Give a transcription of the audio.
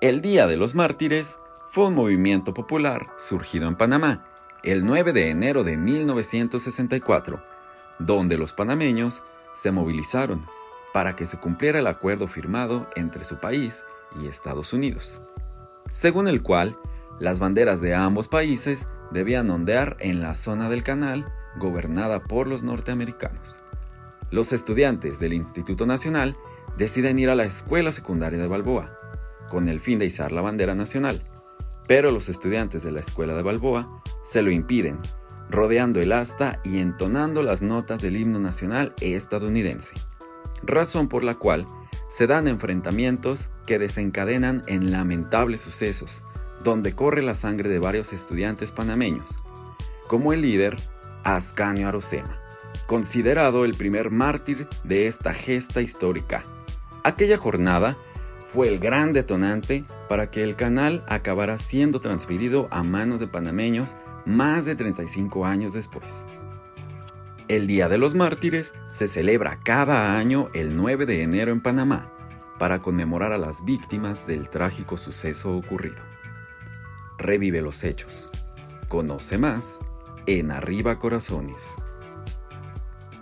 El Día de los Mártires fue un movimiento popular surgido en Panamá el 9 de enero de 1964, donde los panameños se movilizaron para que se cumpliera el acuerdo firmado entre su país y Estados Unidos, según el cual las banderas de ambos países debían ondear en la zona del canal gobernada por los norteamericanos. Los estudiantes del Instituto Nacional deciden ir a la escuela secundaria de Balboa, con el fin de izar la bandera nacional, pero los estudiantes de la escuela de Balboa se lo impiden, rodeando el asta y entonando las notas del himno nacional estadounidense, razón por la cual se dan enfrentamientos que desencadenan en lamentables sucesos, donde corre la sangre de varios estudiantes panameños, como el líder Ascanio Arocema, considerado el primer mártir de esta gesta histórica. Aquella jornada fue el gran detonante para que el canal acabara siendo transferido a manos de panameños más de 35 años después. El Día de los Mártires se celebra cada año el 9 de enero en Panamá para conmemorar a las víctimas del trágico suceso ocurrido. Revive los hechos. Conoce más en Arriba Corazones.